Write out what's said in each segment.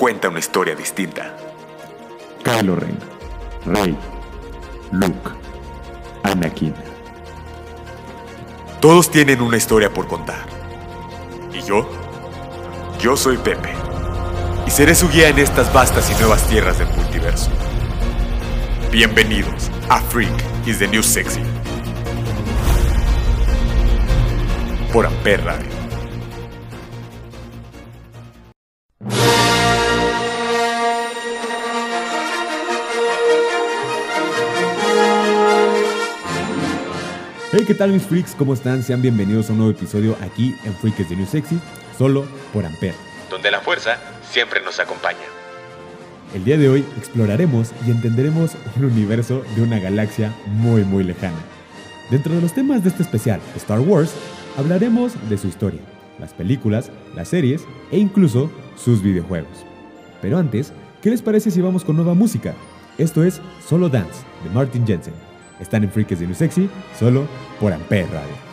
cuenta una historia distinta. Kylo Ren, Rey, Luke, Anakin. Todos tienen una historia por contar. ¿Y yo? Yo soy Pepe. Y seré su guía en estas vastas y nuevas tierras del multiverso. Bienvenidos a Freak is the New Sexy. Por Amper Radio. Hey, ¿qué tal mis freaks? ¿Cómo están? Sean bienvenidos a un nuevo episodio aquí en Freaks de New Sexy, solo por Ampere. Donde la fuerza siempre nos acompaña. El día de hoy exploraremos y entenderemos un universo de una galaxia muy muy lejana. Dentro de los temas de este especial, Star Wars, hablaremos de su historia, las películas, las series e incluso sus videojuegos. Pero antes, ¿qué les parece si vamos con nueva música? Esto es Solo Dance de Martin Jensen. Están en Freaks New Sexy, solo por Ampere Radio.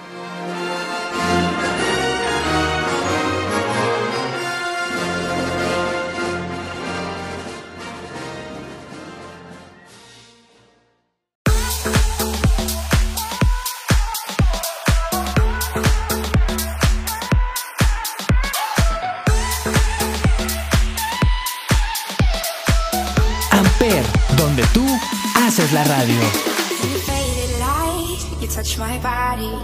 My body.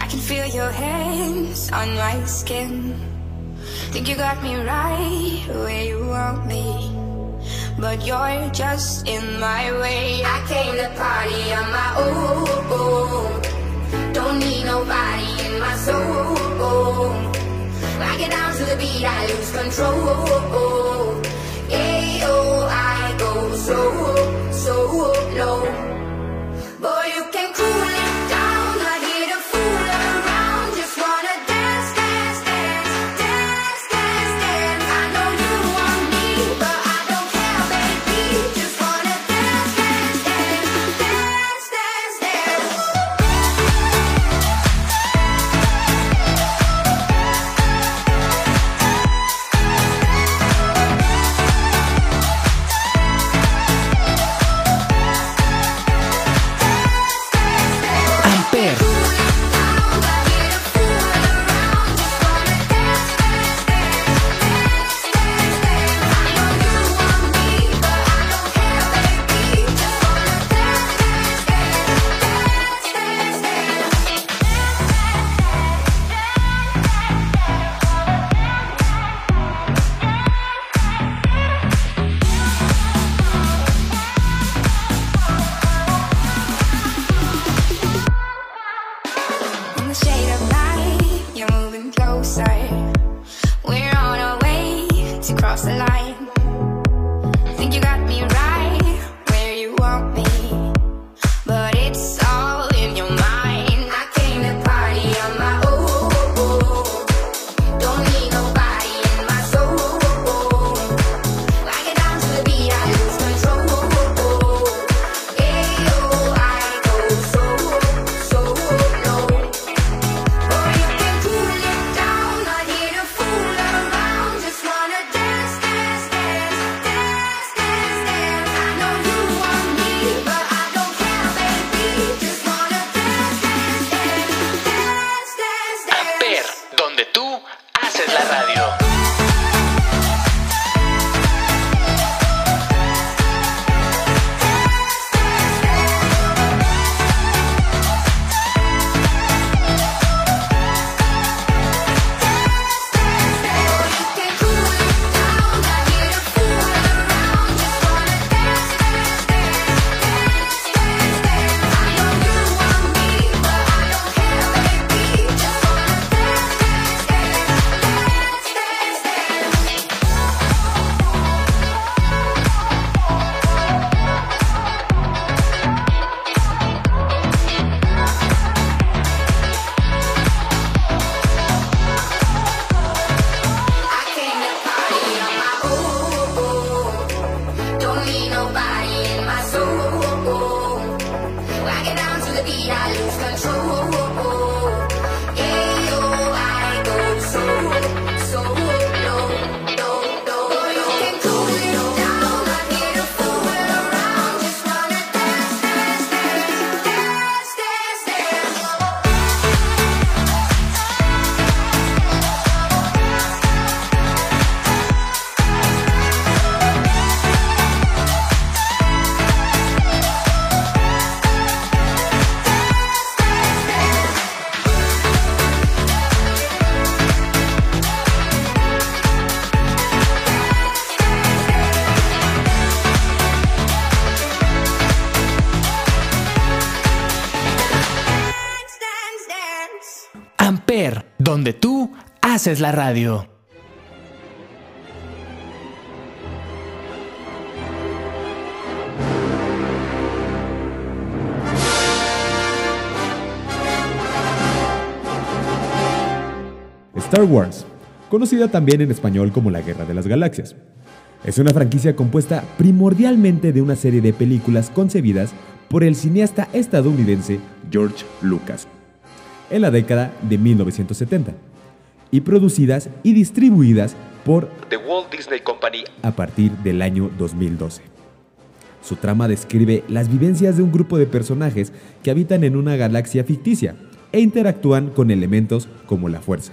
I can feel your hands on my skin. Think you got me right where you want me. But you're just in my way. I came to party on my own. Don't need nobody in my soul. I get down to the beat, I lose control. In the shade of night, you're moving closer. We're on our way to cross the line. Donde tú haces la radio. Star Wars, conocida también en español como la Guerra de las Galaxias. Es una franquicia compuesta primordialmente de una serie de películas concebidas por el cineasta estadounidense George Lucas en la década de 1970 y producidas y distribuidas por The Walt Disney Company a partir del año 2012. Su trama describe las vivencias de un grupo de personajes que habitan en una galaxia ficticia e interactúan con elementos como la fuerza.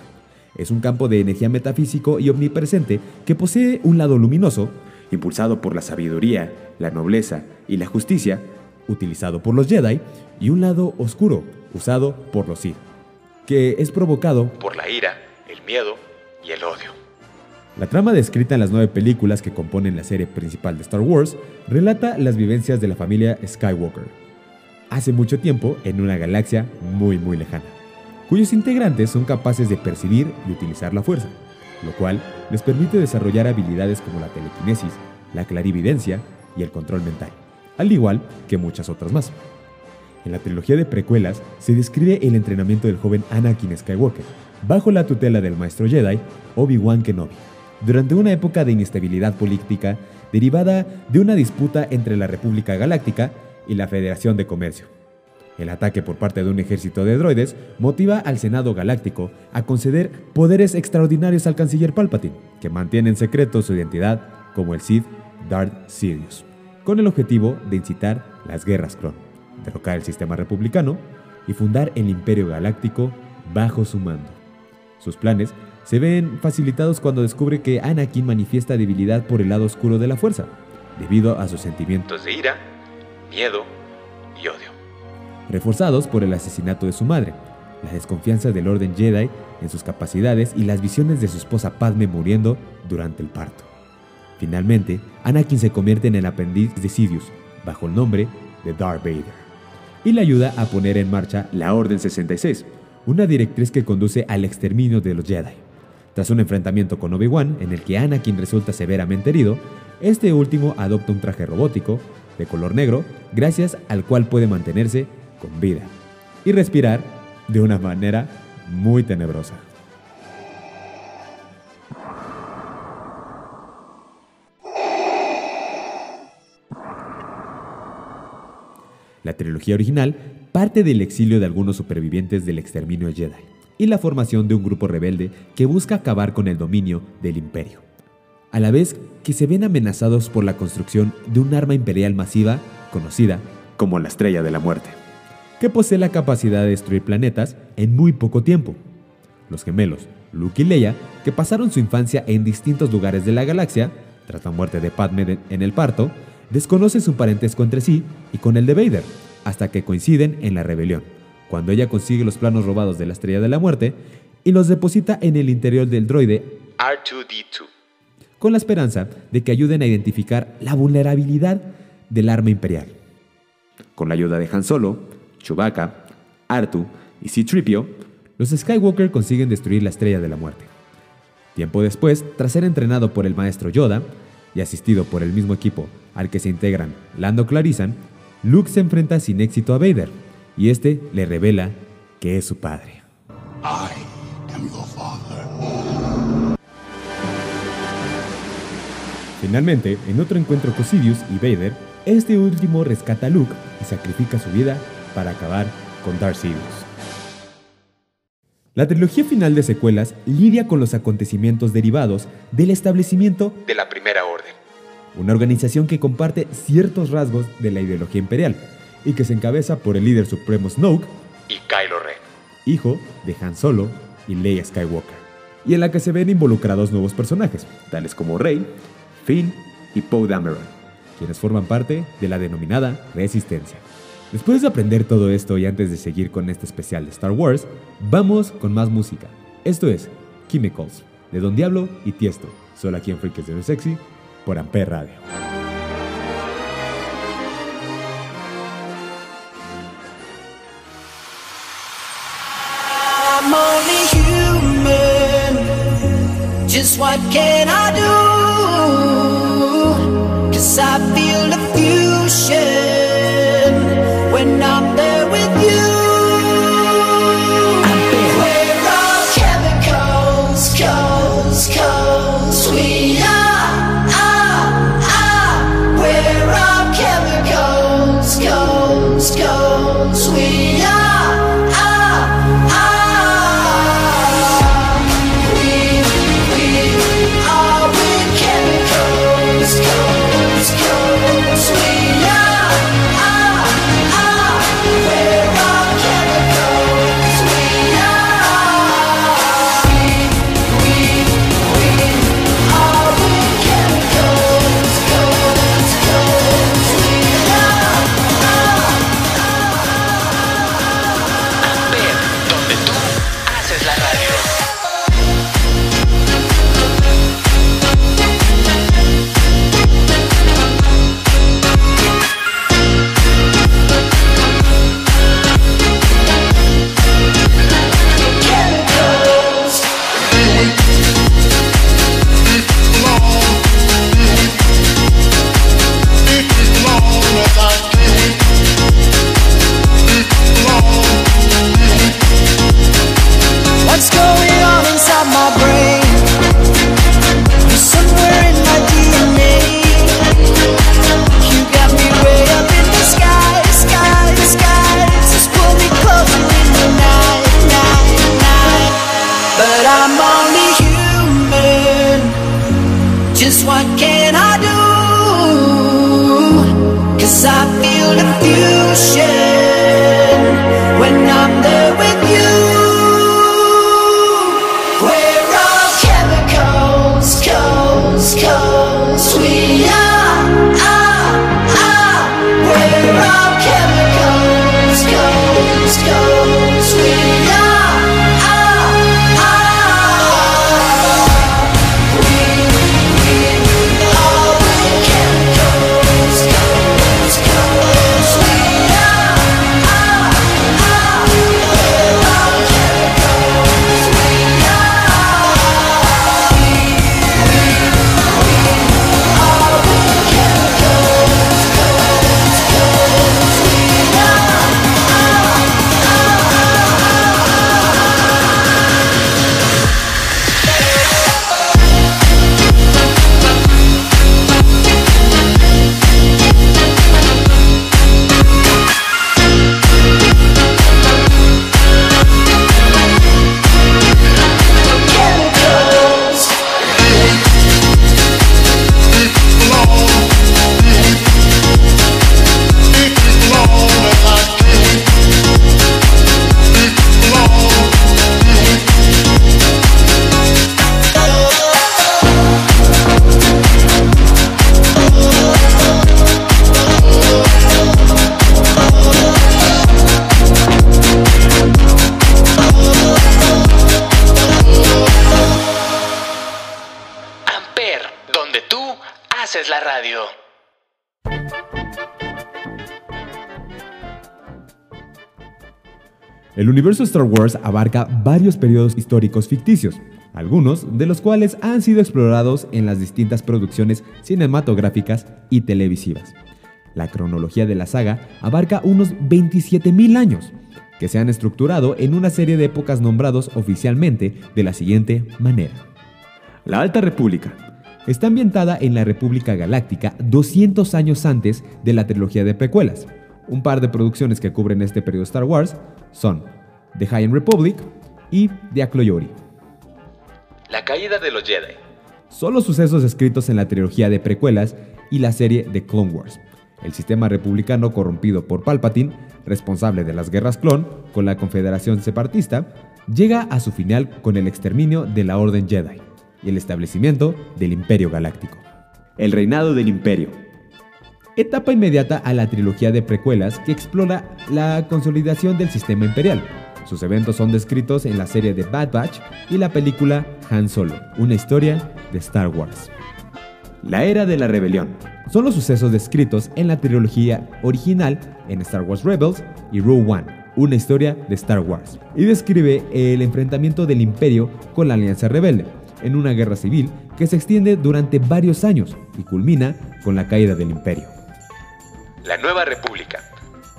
Es un campo de energía metafísico y omnipresente que posee un lado luminoso, impulsado por la sabiduría, la nobleza y la justicia, utilizado por los Jedi, y un lado oscuro, usado por los Sith, que es provocado por la ira, el miedo y el odio. La trama descrita en las nueve películas que componen la serie principal de Star Wars relata las vivencias de la familia Skywalker, hace mucho tiempo en una galaxia muy muy lejana, cuyos integrantes son capaces de percibir y utilizar la fuerza, lo cual les permite desarrollar habilidades como la telequinesis, la clarividencia y el control mental, al igual que muchas otras más. En la trilogía de precuelas se describe el entrenamiento del joven Anakin Skywalker, bajo la tutela del maestro Jedi Obi-Wan Kenobi, durante una época de inestabilidad política derivada de una disputa entre la República Galáctica y la Federación de Comercio. El ataque por parte de un ejército de droides motiva al Senado Galáctico a conceder poderes extraordinarios al canciller Palpatine, que mantiene en secreto su identidad como el Sith Darth Sidious, con el objetivo de incitar las guerras clon, derrocar el sistema republicano y fundar el Imperio Galáctico bajo su mando. Sus planes se ven facilitados cuando descubre que Anakin manifiesta debilidad por el lado oscuro de la fuerza, debido a sus sentimientos de ira, miedo y odio. reforzados por el asesinato de su madre, la desconfianza del Orden Jedi en sus capacidades y las visiones de su esposa Padme muriendo durante el parto. Finalmente, Anakin se convierte en el aprendiz de Sidious, bajo el nombre de Darth Vader, y le ayuda a poner en marcha la Orden 66, una directriz que conduce al exterminio de los Jedi. Tras un enfrentamiento con Obi-Wan, en el que Anakin resulta severamente herido, este último adopta un traje robótico de color negro, gracias al cual puede mantenerse con vida y respirar de una manera muy tenebrosa. La trilogía original parte del exilio de algunos supervivientes del exterminio Jedi y la formación de un grupo rebelde que busca acabar con el dominio del imperio, a la vez que se ven amenazados por la construcción de un arma imperial masiva conocida como la Estrella de la Muerte, que posee la capacidad de destruir planetas en muy poco tiempo. Los gemelos, Luke y Leia, que pasaron su infancia en distintos lugares de la galaxia, tras la muerte de Padme en el parto, desconocen su parentesco entre sí y con el de Vader, hasta que coinciden en la rebelión, cuando ella consigue los planos robados de la Estrella de la Muerte y los deposita en el interior del droide R2D2. con la esperanza de que ayuden a identificar la vulnerabilidad del arma imperial. Con la ayuda de Han Solo, Chewbacca, Artu y C-3PO, los Skywalker consiguen destruir la Estrella de la Muerte. Tiempo después, tras ser entrenado por el maestro Yoda y asistido por el mismo equipo al que se integran Lando Clarisan, Luke se enfrenta sin éxito a Vader y este le revela que es su padre. Finalmente, en otro encuentro con Sidious y Vader, este último rescata a Luke y sacrifica su vida para acabar con Darth Sidious. La trilogía final de secuelas lidia con los acontecimientos derivados del establecimiento De la Primera Orden. una organización que comparte ciertos rasgos de la ideología imperial y que se encabeza por el líder supremo Snoke, Y Kylo Ren. hijo de Han Solo y Leia Skywalker, y en la que se ven involucrados nuevos personajes, tales como Rey, Finn y Poe Dameron, quienes forman parte de la denominada Resistencia. Después de aprender todo esto y antes de seguir con este especial de Star Wars, vamos con más música. Esto es Chemicals, de Don Diablo y Tiesto, solo aquí en Freaks de Sexy, por Ampere Radio. When I'm there radio. El universo Star Wars abarca varios periodos históricos ficticios, algunos de los cuales han sido explorados en las distintas producciones cinematográficas y televisivas. La cronología de la saga abarca unos 27.000 años, que se han estructurado en una serie de épocas nombrados oficialmente de la siguiente manera. La Alta República está ambientada en la República Galáctica 200 años antes de la trilogía de precuelas. Un par de producciones que cubren este periodo Star Wars son The High Republic y The Akloyori. La caída de los Jedi. Son los sucesos escritos en la trilogía de precuelas y la serie de Clone Wars. El sistema republicano corrompido por Palpatine, responsable de las guerras clon con la Confederación Separatista, llega a su final con el exterminio de la Orden Jedi y el establecimiento del Imperio Galáctico. El reinado del Imperio. Etapa inmediata a la trilogía de precuelas que explora la consolidación del sistema imperial. Sus eventos son descritos en la serie de Bad Batch y la película Han Solo, una historia de Star Wars. La Era de la Rebelión. Son los sucesos descritos en la trilogía original en Star Wars Rebels y Rogue One, una historia de Star Wars, y describe el enfrentamiento del Imperio con la Alianza Rebelde. En una guerra civil que se extiende durante varios años y culmina con la caída del imperio. La Nueva República.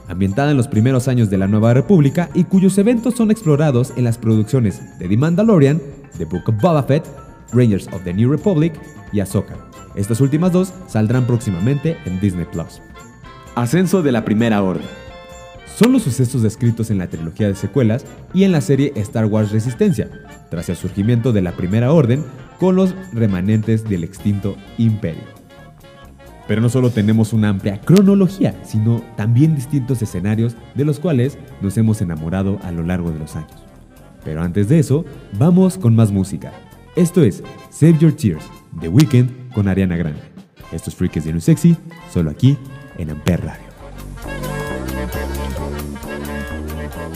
Ambientada en los primeros años de la Nueva República y cuyos eventos son explorados en las producciones de The Mandalorian, The Book of Boba Fett, Rangers of the New Republic y Ahsoka. Estas últimas dos saldrán próximamente en Disney Plus. Ascenso de la Primera Orden. Son los sucesos descritos en la trilogía de secuelas y en la serie Star Wars Resistencia, tras el surgimiento de la Primera Orden con los remanentes del extinto Imperio. Pero no solo tenemos una amplia cronología, sino también distintos escenarios de los cuales nos hemos enamorado a lo largo de los años. Pero antes de eso, vamos con más música. Esto es Save Your Tears, The Weeknd con Ariana Grande. Estos freaks de New Sexy, solo aquí en Amper.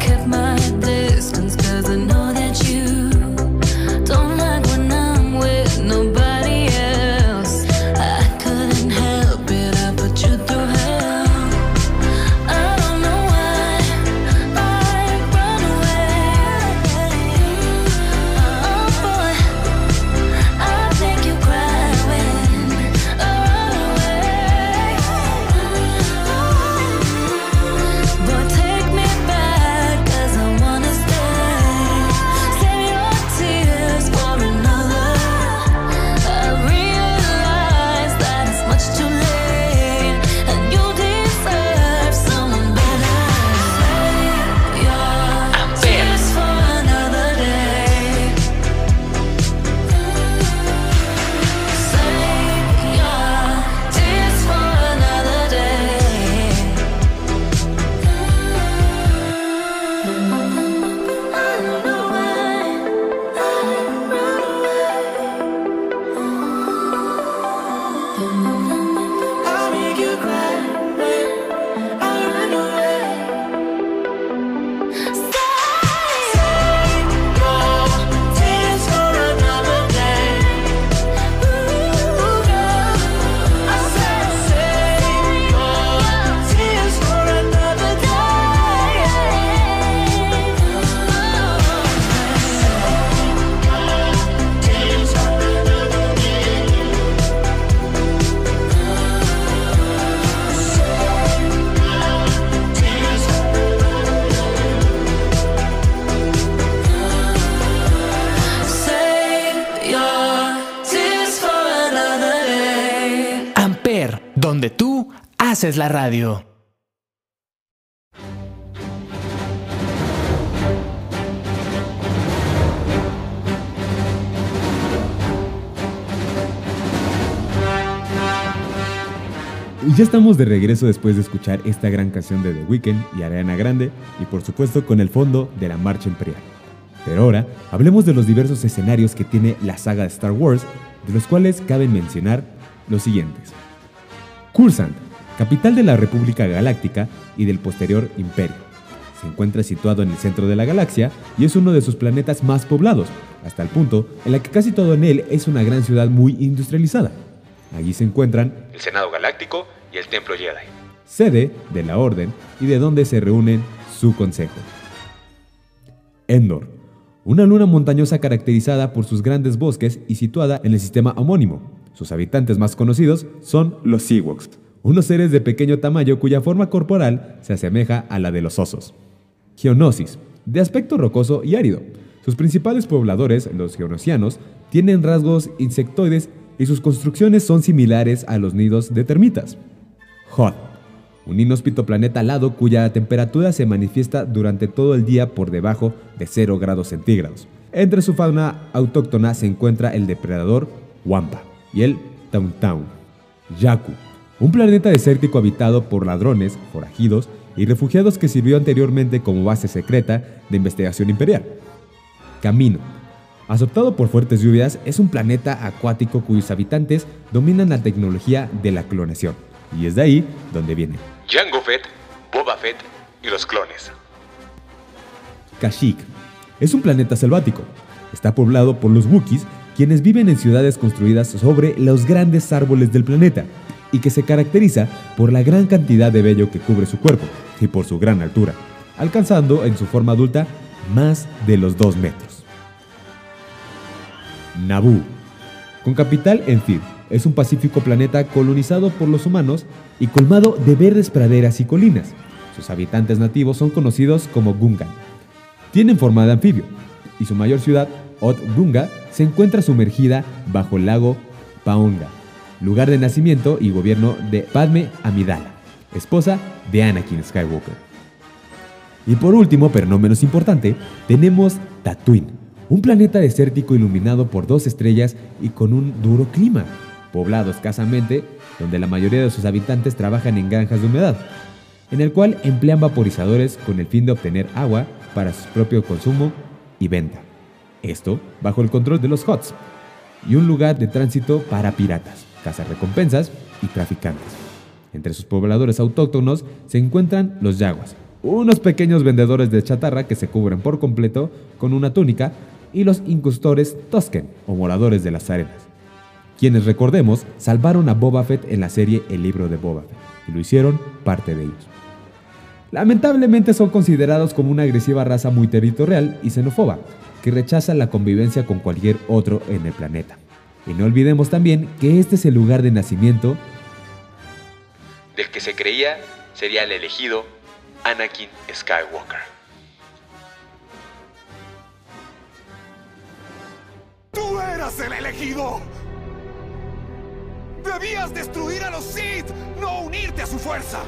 kept my haces la radio. Ya estamos de regreso después de escuchar esta gran canción de The Weeknd y Ariana Grande y por supuesto con el fondo de la Marcha Imperial. Pero ahora hablemos de los diversos escenarios que tiene la saga de Star Wars, de los cuales cabe mencionar los siguientes. Coruscant, capital de la República Galáctica y del posterior Imperio. Se encuentra situado en el centro de la galaxia y es uno de sus planetas más poblados, hasta el punto en la que casi todo en él es una gran ciudad muy industrializada. Allí se encuentran El Senado Galáctico y el Templo Jedi. sede de la Orden y de donde se reúnen su consejo. Endor, una luna montañosa caracterizada por sus grandes bosques y situada en el sistema homónimo. Sus habitantes más conocidos son los Ewoks, unos seres de pequeño tamaño cuya forma corporal se asemeja a la de los osos. Geonosis, de aspecto rocoso y árido. Sus principales pobladores, los geonosianos, tienen rasgos insectoides y sus construcciones son similares a los nidos de termitas. Hod, un inhóspito planeta alado cuya temperatura se manifiesta durante todo el día por debajo de 0 grados centígrados. Entre su fauna autóctona se encuentra el depredador Wampa y el Tauntaun. Yaku, un planeta desértico habitado por ladrones, forajidos y refugiados que sirvió anteriormente como base secreta de investigación imperial. Camino, azotado por fuertes lluvias, es un planeta acuático cuyos habitantes dominan la tecnología de la clonación. Y es de ahí donde viene. Jango Fett, Boba Fett y los clones. Kashyyyk. Es un planeta selvático. Está poblado por los Wookiees, quienes viven en ciudades construidas sobre los grandes árboles del planeta y que se caracteriza por la gran cantidad de vello que cubre su cuerpo y por su gran altura, alcanzando en su forma adulta más de los 2 metros. Naboo. Con capital en Thir, es un pacífico planeta colonizado por los humanos y colmado de verdes praderas y colinas. Sus habitantes nativos son conocidos como Gungan. Tienen forma de anfibio y su mayor ciudad, Ot Gunga, se encuentra sumergida bajo el lago Paonga, lugar de nacimiento y gobierno de Padme Amidala, esposa de Anakin Skywalker. Y por último, pero no menos importante, tenemos Tatooine, un planeta desértico iluminado por dos estrellas y con un duro clima, poblado escasamente, donde la mayoría de sus habitantes trabajan en granjas de humedad, en el cual emplean vaporizadores con el fin de obtener agua para su propio consumo y venta. Esto bajo el control de los HOTS, y un lugar de tránsito para piratas, cazarrecompensas y traficantes. Entre sus pobladores autóctonos se encuentran los yaguas, unos pequeños vendedores de chatarra que se cubren por completo con una túnica, y los incustores Tosken, o moradores de las arenas, quienes recordemos salvaron a Boba Fett en la serie El libro de Boba Fett, y lo hicieron parte de ellos. Lamentablemente son considerados como una agresiva raza muy territorial y xenófoba, que rechaza la convivencia con cualquier otro en el planeta. Y no olvidemos también que este es el lugar de nacimiento Del que se creía sería el elegido Anakin Skywalker. ¡Tú eras el elegido! ¡Debías destruir a los Sith, no unirte a su fuerza!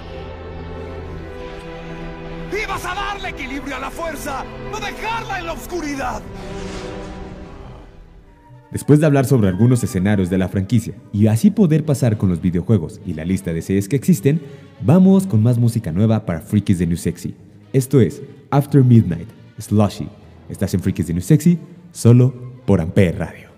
¡Ibas a darle equilibrio a la fuerza, no dejarla en la oscuridad! Después de hablar sobre algunos escenarios de la franquicia y así poder pasar con los videojuegos y la lista de series que existen, vamos con más música nueva para Freakies de New Sexy. Esto es After Midnight, Slushy. Estás en Freakies de New Sexy, solo por Ampere Radio.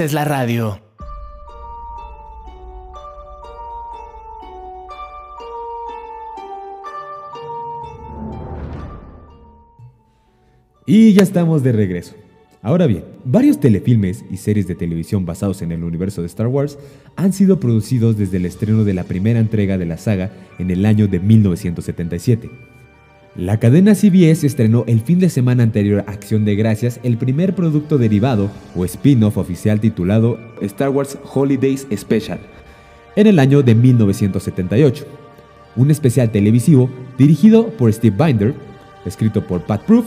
Haces la radio. Y ya estamos de regreso. Ahora bien, varios telefilmes y series de televisión basados en el universo de Star Wars han sido producidos desde el estreno de la primera entrega de la saga en el año de 1977. La cadena CBS estrenó el fin de semana anterior a Acción de Gracias el primer producto derivado o spin-off oficial titulado Star Wars Holidays Special en el año de 1978. Un especial televisivo dirigido por Steve Binder, escrito por Pat Proof,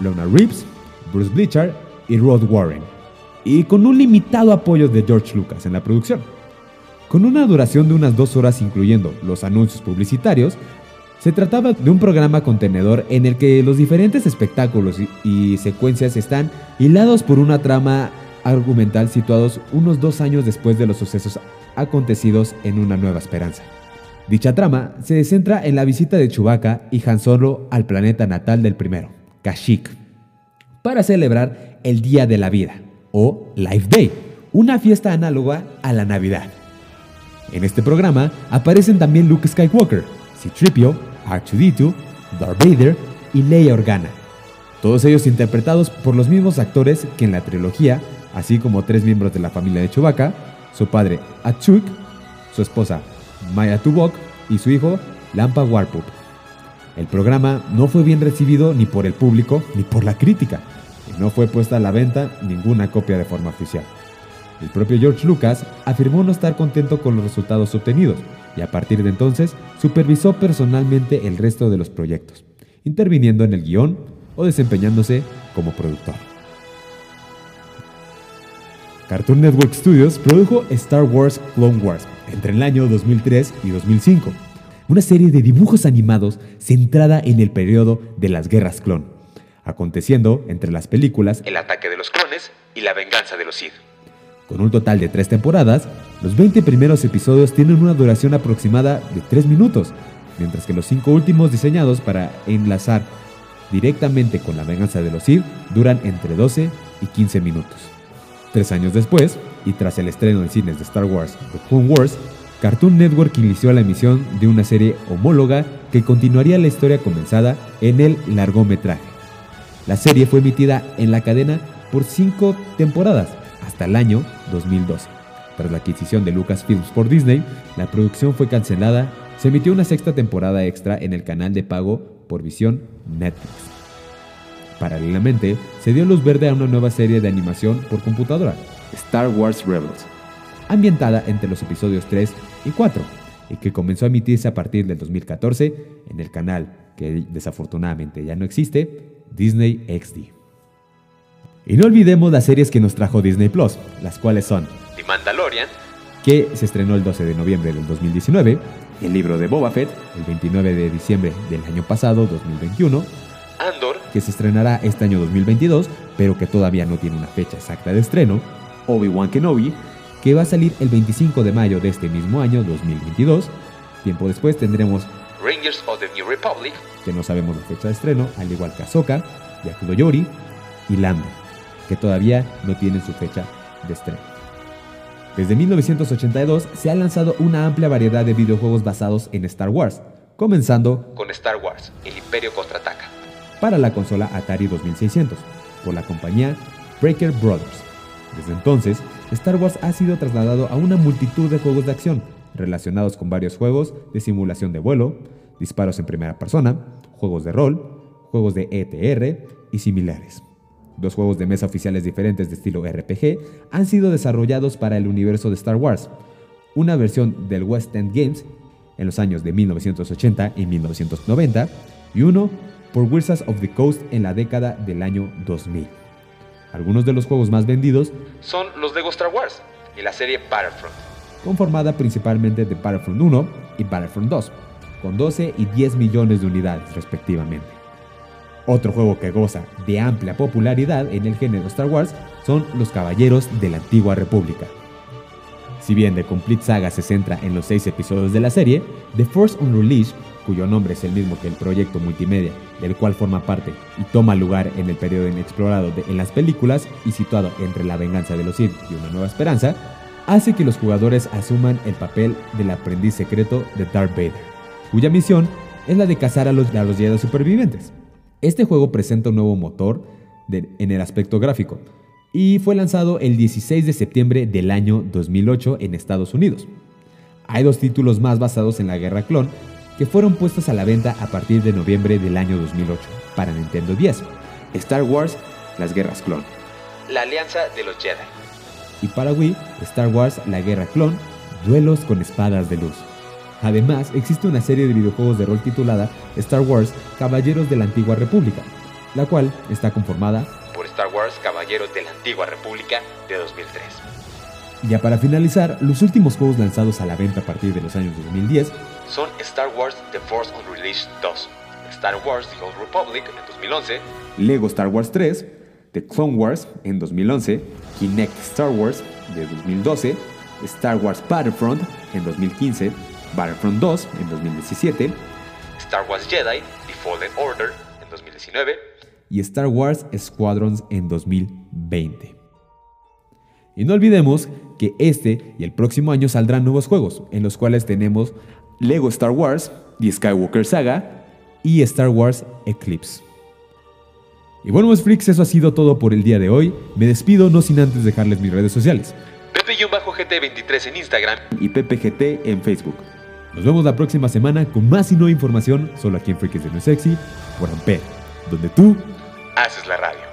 Lona Reeves, Bruce Blichardt y Rod Warren, y con un limitado apoyo de George Lucas en la producción. Con una duración de unas dos horas incluyendo los anuncios publicitarios, se trataba de un programa contenedor en el que los diferentes espectáculos y, secuencias están hilados por una trama argumental situados unos dos años después de los sucesos acontecidos en Una Nueva Esperanza. Dicha trama se centra en la visita de Chewbacca y Han Solo al planeta natal del primero, Kashyyyk, para celebrar el Día de la Vida, o Life Day, una fiesta análoga a la Navidad. En este programa aparecen también Luke Skywalker, C-3PO, R2-D2, Darth Vader y Leia Organa. Todos ellos interpretados por los mismos actores que en la trilogía, así como tres miembros de la familia de Chewbacca, su padre Achuk, su esposa Maya Tuvok y su hijo Lampa Warpup. El programa no fue bien recibido ni por el público ni por la crítica, y no fue puesta a la venta ninguna copia de forma oficial. El propio George Lucas afirmó no estar contento con los resultados obtenidos y a partir de entonces supervisó personalmente el resto de los proyectos, interviniendo en el guion o desempeñándose como productor. Cartoon Network Studios produjo Star Wars Clone Wars entre el año 2003 y 2005, una serie de dibujos animados centrada en el periodo de las guerras clon, aconteciendo entre las películas El ataque de los clones y la venganza de los Sith. Con un total de tres temporadas, los 20 primeros episodios tienen una duración aproximada de 3 minutos, mientras que los 5 últimos diseñados para enlazar directamente con la venganza de los Sith duran entre 12 y 15 minutos. Tres años después, y tras el estreno en cines de Star Wars The Clone Wars, Cartoon Network inició la emisión de una serie homóloga que continuaría la historia comenzada en el largometraje. La serie fue emitida en la cadena por cinco temporadas, hasta el año 2012. Tras la adquisición de Lucasfilms por Disney, la producción fue cancelada. Se emitió una sexta temporada extra en el canal de pago por visión Netflix. Paralelamente, se dio luz verde a una nueva serie de animación por computadora, Star Wars Rebels, ambientada entre los episodios 3 y 4, y que comenzó a emitirse a partir del 2014 en el canal que desafortunadamente ya no existe, Disney XD. Y no olvidemos las series que nos trajo Disney Plus, las cuales son The Mandalorian, que se estrenó el 12 de noviembre del 2019, el libro de Boba Fett, el 29 de diciembre del año pasado, 2021, Andor, que se estrenará este año 2022, pero que todavía no tiene una fecha exacta de estreno, Obi-Wan Kenobi, que va a salir el 25 de mayo de este mismo año 2022. Tiempo después tendremos Rangers of the New Republic, que no sabemos la fecha de estreno, al igual que Ahsoka, Yakudo Yori y Lando, que todavía no tienen su fecha de estreno. Desde 1982 se ha lanzado una amplia variedad de videojuegos basados en Star Wars, comenzando con Star Wars, El Imperio Contraataca, para la consola Atari 2600, por la compañía Breaker Brothers. Desde entonces, Star Wars ha sido trasladado a una multitud de juegos de acción, relacionados con varios juegos de simulación de vuelo, disparos en primera persona, juegos de rol, juegos de ETR y similares. Dos juegos de mesa oficiales diferentes de estilo RPG han sido desarrollados para el universo de Star Wars. Una versión del West End Games en los años de 1980 y 1990 y uno por Wizards of the Coast en la década del año 2000. Algunos de los juegos más vendidos Son los Lego Star Wars y la serie Battlefront. conformada principalmente de Battlefront 1 y Battlefront 2, con 12 y 10 millones de unidades respectivamente. Otro juego que goza de amplia popularidad en el género Star Wars son los Caballeros de la Antigua República. Si bien The Complete Saga se centra en los seis episodios de la serie, The Force Unleashed, cuyo nombre es el mismo que el proyecto multimedia del cual forma parte y toma lugar en el periodo inexplorado de- en las películas y situado entre la venganza de los Sith y una nueva esperanza, hace que los jugadores asuman el papel del aprendiz secreto de Darth Vader, cuya misión es la de cazar a los, a los Jedi supervivientes. Este juego presenta un nuevo motor de- en el aspecto gráfico y fue lanzado el 16 de septiembre del año 2008 en Estados Unidos. Hay dos títulos más basados en la Guerra Clon que fueron puestos a la venta a partir de noviembre del año 2008 para Nintendo 10. Star Wars, las Guerras Clon. La Alianza de los Jedi. Y para Wii, Star Wars, la Guerra Clon, Duelos con Espadas de Luz. Además, existe una serie de videojuegos de rol titulada Star Wars, Caballeros de la Antigua República, la cual está conformada Por Star Wars Caballeros de la Antigua República de 2003. Y ya para finalizar, los últimos juegos lanzados a la venta a partir de los años 2010 Son Star Wars The Force Unleashed 2, Star Wars The Old Republic en 2011, Lego Star Wars 3, The Clone Wars en 2011, Kinect Star Wars de 2012, Star Wars Battlefront en 2015, Battlefront 2 en 2017 Star Wars Jedi The Fallen Order en 2019, y Star Wars Squadrons en 2020. Y no olvidemos que este y el próximo año saldrán nuevos juegos, en los cuales tenemos Lego Star Wars, The Skywalker Saga y Star Wars Eclipse. Y bueno, pues freaks, eso ha sido todo por el día de hoy. Me despido no sin antes dejarles mis redes sociales Pepe-GT23 en Instagram y PPGT en Facebook. Nos vemos la próxima semana con más y nueva información solo aquí en Freaks de No Sexy por Ampere, donde tú haces la radio.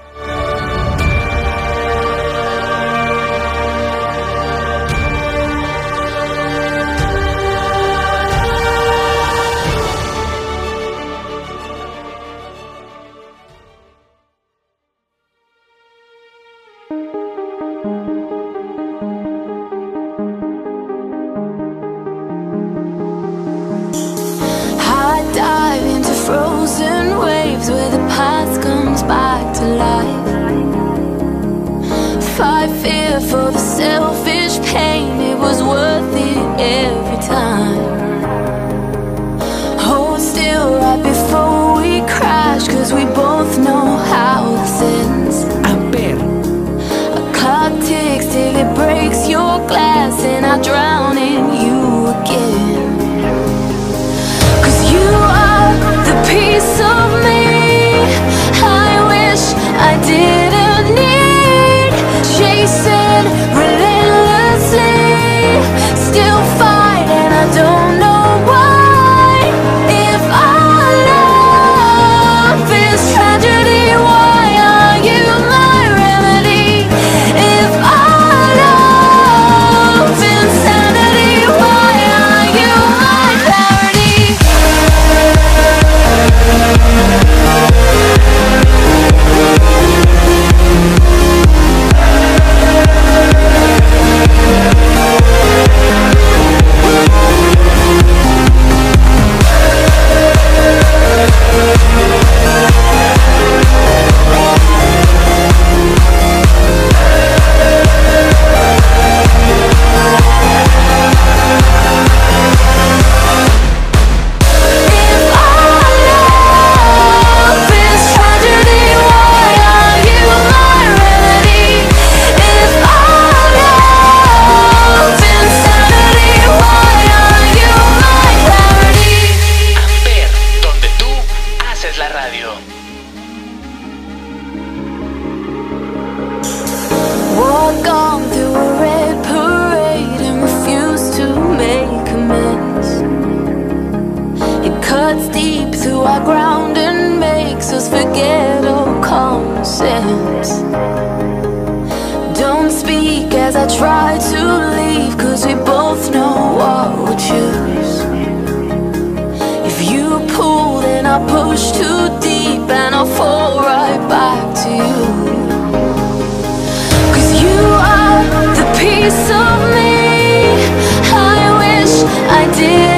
try to leave Cause we both know what we choose. If you pull then I push too deep And I'll fall right back to you. Cause you are the piece of me. I wish I did